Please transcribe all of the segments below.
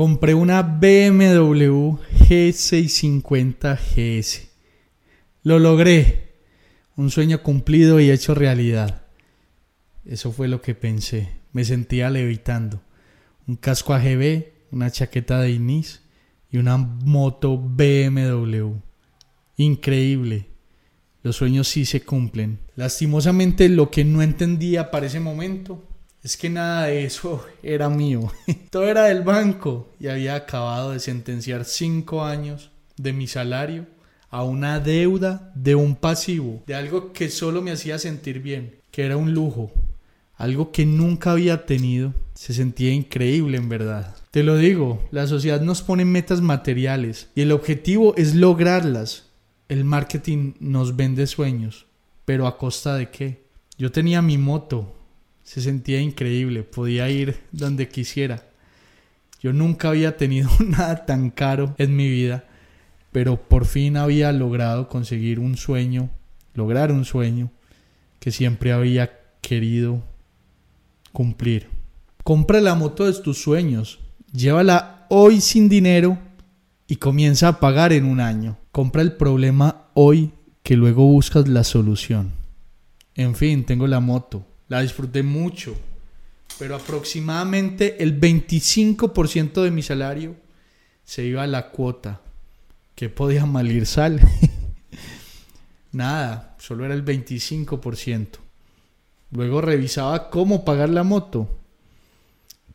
Compré una BMW G650 GS. Lo logré. Un sueño cumplido y hecho realidad. Eso fue lo que pensé. Me sentía levitando. Un casco AGB, una chaqueta de Inis y una moto BMW. Increíble. Los sueños sí se cumplen. Lastimosamente lo que no entendía para ese momento es que nada de eso era mío. Todo era del banco y había acabado de sentenciar cinco años de mi salario a una deuda de un pasivo, de algo que solo me hacía sentir bien, que era un lujo, algo que nunca había tenido. Se sentía increíble en verdad. Te lo digo, la sociedad nos pone metas materiales y el objetivo es lograrlas. El marketing nos vende sueños, pero ¿a costa de qué? Yo tenía mi moto, se sentía increíble, podía ir donde quisiera. Yo nunca había tenido nada tan caro en mi vida, pero por fin había logrado conseguir un sueño, lograr un sueño que siempre había querido cumplir. Compra la moto de tus sueños, llévala hoy sin dinero y comienza a pagar en un año. Compra el problema hoy que luego buscas la solución. En fin, tengo la moto, la disfruté mucho, pero aproximadamente el 25% de mi salario se iba a la cuota. que podía malir sal? Nada, solo era el 25%. Luego revisaba cómo pagar la moto.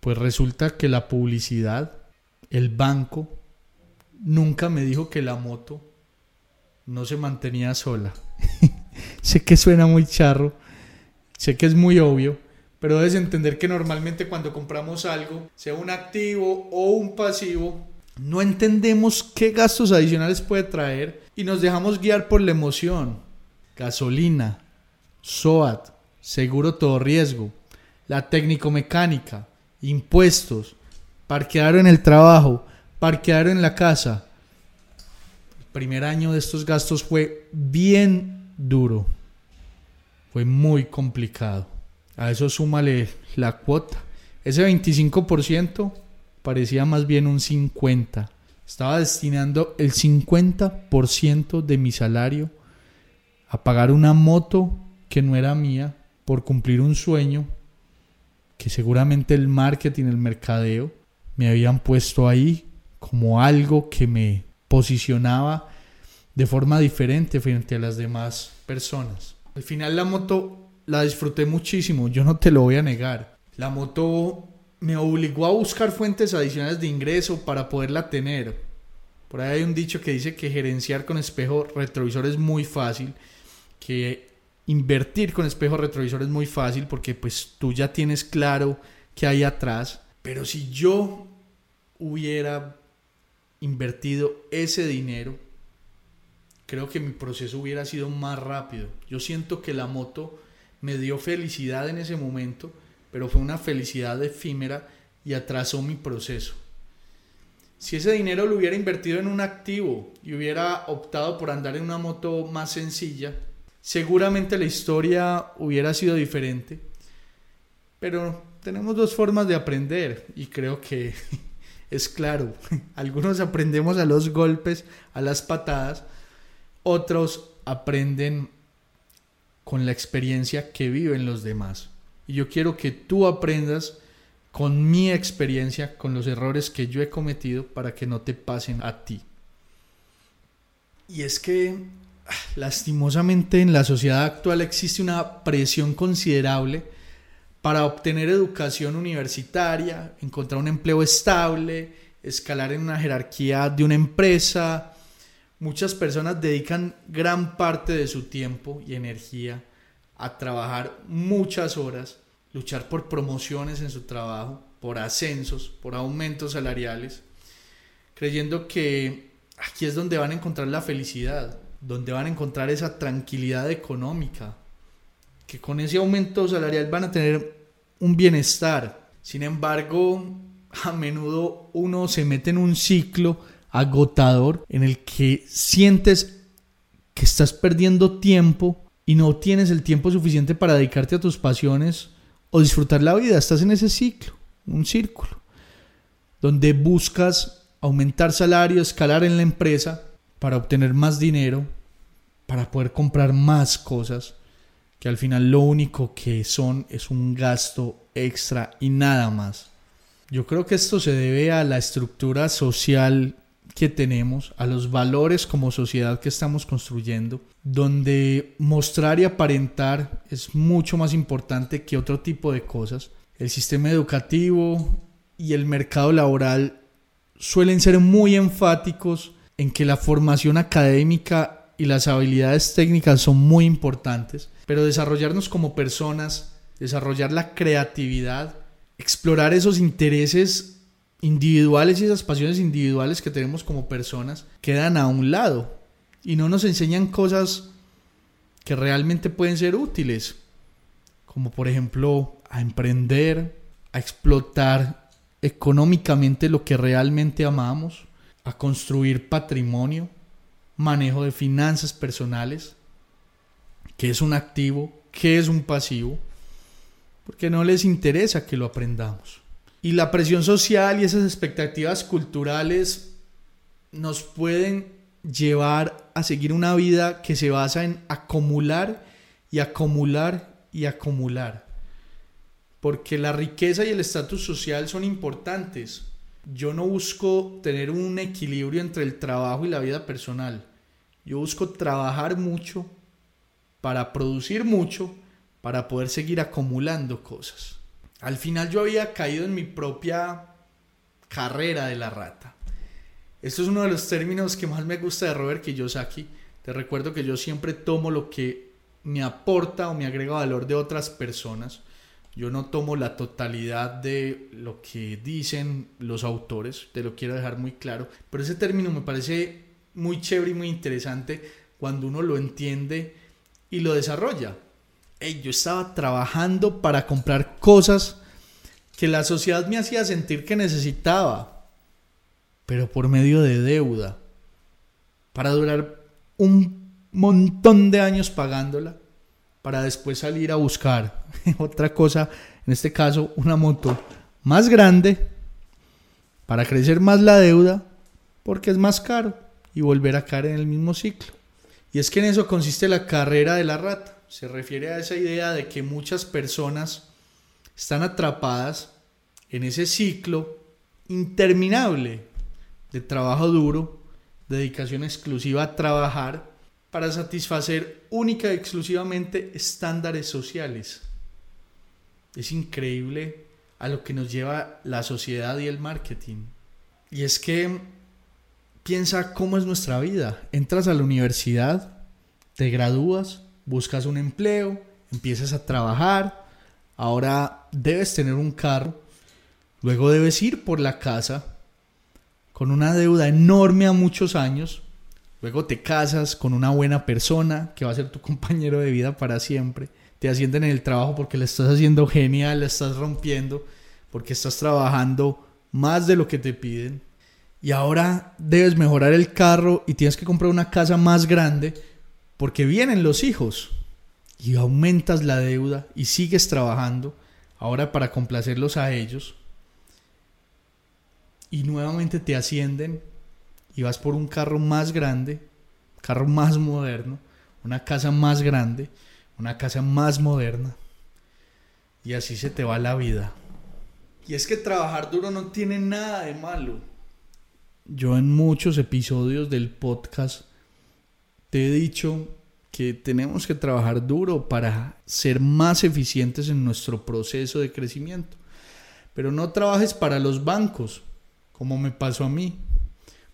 Pues resulta que la publicidad, el banco, nunca me dijo que la moto no se mantenía sola. sé que suena muy charro, sé que es muy obvio, pero debes entender que normalmente cuando compramos algo, sea un activo o un pasivo, no entendemos qué gastos adicionales puede traer y nos dejamos guiar por la emoción. Gasolina, SOAT, seguro todo riesgo, la técnico-mecánica, impuestos, parquear en el trabajo, parquear en la casa. El primer año de estos gastos fue bien duro. Fue muy complicado. A eso súmale la cuota. Ese 25% parecía más bien un 50%. Estaba destinando el 50% de mi salario a pagar una moto que no era mía por cumplir un sueño que seguramente el marketing, el mercadeo, me habían puesto ahí como algo que me posicionaba de forma diferente frente a las demás personas. Al final la moto la disfruté muchísimo, yo no te lo voy a negar. La moto me obligó a buscar fuentes adicionales de ingreso para poderla tener. Por ahí hay un dicho que dice que gerenciar con espejo retrovisor es muy fácil, que invertir con espejo retrovisor es muy fácil porque pues tú ya tienes claro qué hay atrás. Pero si yo hubiera invertido ese dinero, creo que mi proceso hubiera sido más rápido. Yo siento que la moto me dio felicidad en ese momento, pero fue una felicidad efímera y atrasó mi proceso. Si ese dinero lo hubiera invertido en un activo y hubiera optado por andar en una moto más sencilla, seguramente la historia hubiera sido diferente. Pero tenemos dos formas de aprender y creo que es claro. Algunos aprendemos a los golpes, a las patadas, otros aprenden con la experiencia que viven los demás. Y yo quiero que tú aprendas con mi experiencia, con los errores que yo he cometido para que no te pasen a ti. Y es que ah, lastimosamente en la sociedad actual existe una presión considerable para obtener educación universitaria, encontrar un empleo estable, escalar en una jerarquía de una empresa. Muchas personas dedican gran parte de su tiempo y energía a trabajar muchas horas, luchar por promociones en su trabajo, por ascensos, por aumentos salariales, creyendo que aquí es donde van a encontrar la felicidad, donde van a encontrar esa tranquilidad económica, que con ese aumento salarial van a tener un bienestar. Sin embargo, a menudo uno se mete en un ciclo agotador en el que sientes que estás perdiendo tiempo y no tienes el tiempo suficiente para dedicarte a tus pasiones o disfrutar la vida. Estás en ese ciclo, un círculo, donde buscas aumentar salario, escalar en la empresa para obtener más dinero, para poder comprar más cosas, que al final lo único que son es un gasto extra y nada más. Yo creo que esto se debe a la estructura social que tenemos, a los valores como sociedad que estamos construyendo, donde mostrar y aparentar es mucho más importante que otro tipo de cosas. El sistema educativo y el mercado laboral suelen ser muy enfáticos en que la formación académica y las habilidades técnicas son muy importantes, pero desarrollarnos como personas, desarrollar la creatividad, explorar esos intereses individuales y esas pasiones individuales que tenemos como personas quedan a un lado y no nos enseñan cosas que realmente pueden ser útiles, como por ejemplo a emprender, a explotar económicamente lo que realmente amamos, a construir patrimonio, manejo de finanzas personales, qué es un activo, qué es un pasivo, porque no les interesa que lo aprendamos. Y la presión social y esas expectativas culturales nos pueden llevar a seguir una vida que se basa en acumular y acumular y acumular. Porque la riqueza y el estatus social son importantes. Yo no busco tener un equilibrio entre el trabajo y la vida personal. Yo busco trabajar mucho para producir mucho para poder seguir acumulando cosas. Al final yo había caído en mi propia carrera de la rata. Esto es uno de los términos que más me gusta de Robert Kiyosaki. Te recuerdo que yo siempre tomo lo que me aporta o me agrega valor de otras personas. Yo no tomo la totalidad de lo que dicen los autores, te lo quiero dejar muy claro. Pero ese término me parece muy chévere y muy interesante cuando uno lo entiende y lo desarrolla yo estaba trabajando para comprar cosas que la sociedad me hacía sentir que necesitaba, pero por medio de deuda, para durar un montón de años pagándola, para después salir a buscar otra cosa, en este caso una moto más grande, para crecer más la deuda, porque es más caro, y volver a caer en el mismo ciclo. Y es que en eso consiste la carrera de la rata se refiere a esa idea de que muchas personas están atrapadas en ese ciclo interminable de trabajo duro, dedicación exclusiva a trabajar para satisfacer única y exclusivamente estándares sociales. Es increíble a lo que nos lleva la sociedad y el marketing. Y es que piensa cómo es nuestra vida. Entras a la universidad, te gradúas, buscas un empleo, empiezas a trabajar, ahora debes tener un carro, luego debes ir por la casa con una deuda enorme a muchos años, luego te casas con una buena persona que va a ser tu compañero de vida para siempre, te ascienden en el trabajo porque le estás haciendo genial, le estás rompiendo, porque estás trabajando más de lo que te piden. Y ahora debes mejorar el carro y tienes que comprar una casa más grande porque vienen los hijos y aumentas la deuda y sigues trabajando ahora para complacerlos a ellos y nuevamente te ascienden y vas por un carro más grande, carro más moderno, una casa más grande, una casa más moderna. Y así se te va la vida. Y es que trabajar duro no tiene nada de malo. Yo en muchos episodios del podcast te he dicho que tenemos que trabajar duro para ser más eficientes en nuestro proceso de crecimiento. Pero no trabajes para los bancos, como me pasó a mí.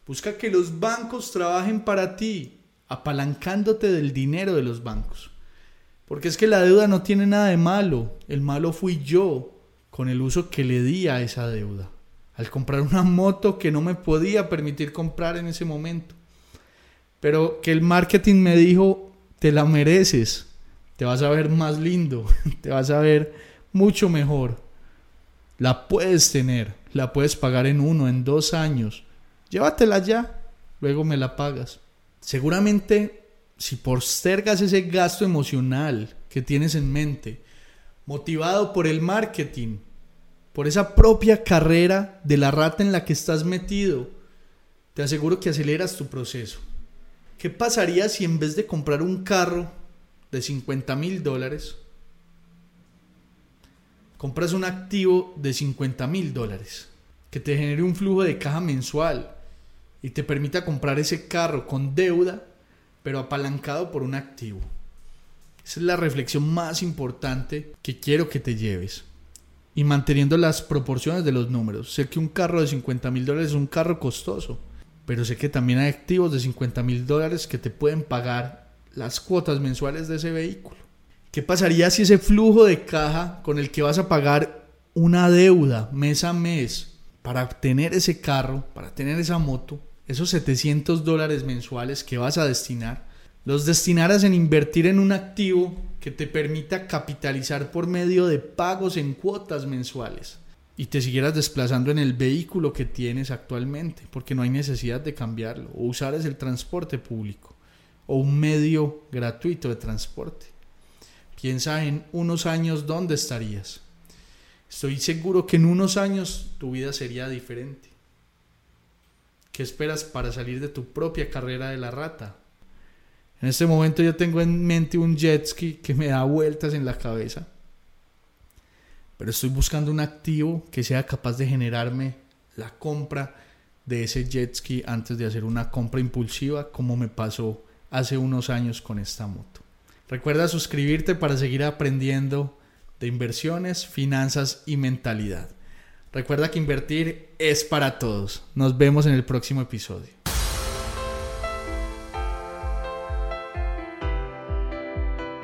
Busca que los bancos trabajen para ti, apalancándote del dinero de los bancos. Porque es que la deuda no tiene nada de malo. El malo fui yo con el uso que le di a esa deuda. Al comprar una moto que no me podía permitir comprar en ese momento. Pero que el marketing me dijo, te la mereces. Te vas a ver más lindo. Te vas a ver mucho mejor. La puedes tener. La puedes pagar en uno, en dos años. Llévatela ya. Luego me la pagas. Seguramente si postergas ese gasto emocional que tienes en mente, motivado por el marketing, por esa propia carrera de la rata en la que estás metido, te aseguro que aceleras tu proceso. ¿Qué pasaría si en vez de comprar un carro de 50 mil dólares, compras un activo de 50 mil dólares que te genere un flujo de caja mensual y te permita comprar ese carro con deuda pero apalancado por un activo. Esa es la reflexión más importante que quiero que te lleves. Y manteniendo las proporciones de los números. Sé que un carro de 50 mil dólares es un carro costoso, pero sé que también hay activos de 50 mil dólares que te pueden pagar las cuotas mensuales de ese vehículo. ¿Qué pasaría si ese flujo de caja con el que vas a pagar una deuda mes a mes para tener ese carro, para tener esa moto, esos 700 dólares mensuales que vas a destinar, los destinaras en invertir en un activo que te permita capitalizar por medio de pagos en cuotas mensuales y te siguieras desplazando en el vehículo que tienes actualmente, porque no hay necesidad de cambiarlo, o usar el transporte público o un medio gratuito de transporte. Piensa en unos años dónde estarías. Estoy seguro que en unos años tu vida sería diferente. ¿Qué esperas para salir de tu propia carrera de la rata? En este momento yo tengo en mente un jet ski que me da vueltas en la cabeza. Pero estoy buscando un activo que sea capaz de generarme la compra de ese jet ski antes de hacer una compra impulsiva como me pasó hace unos años con esta moto. Recuerda suscribirte para seguir aprendiendo de inversiones, finanzas y mentalidad. Recuerda que invertir es para todos. Nos vemos en el próximo episodio.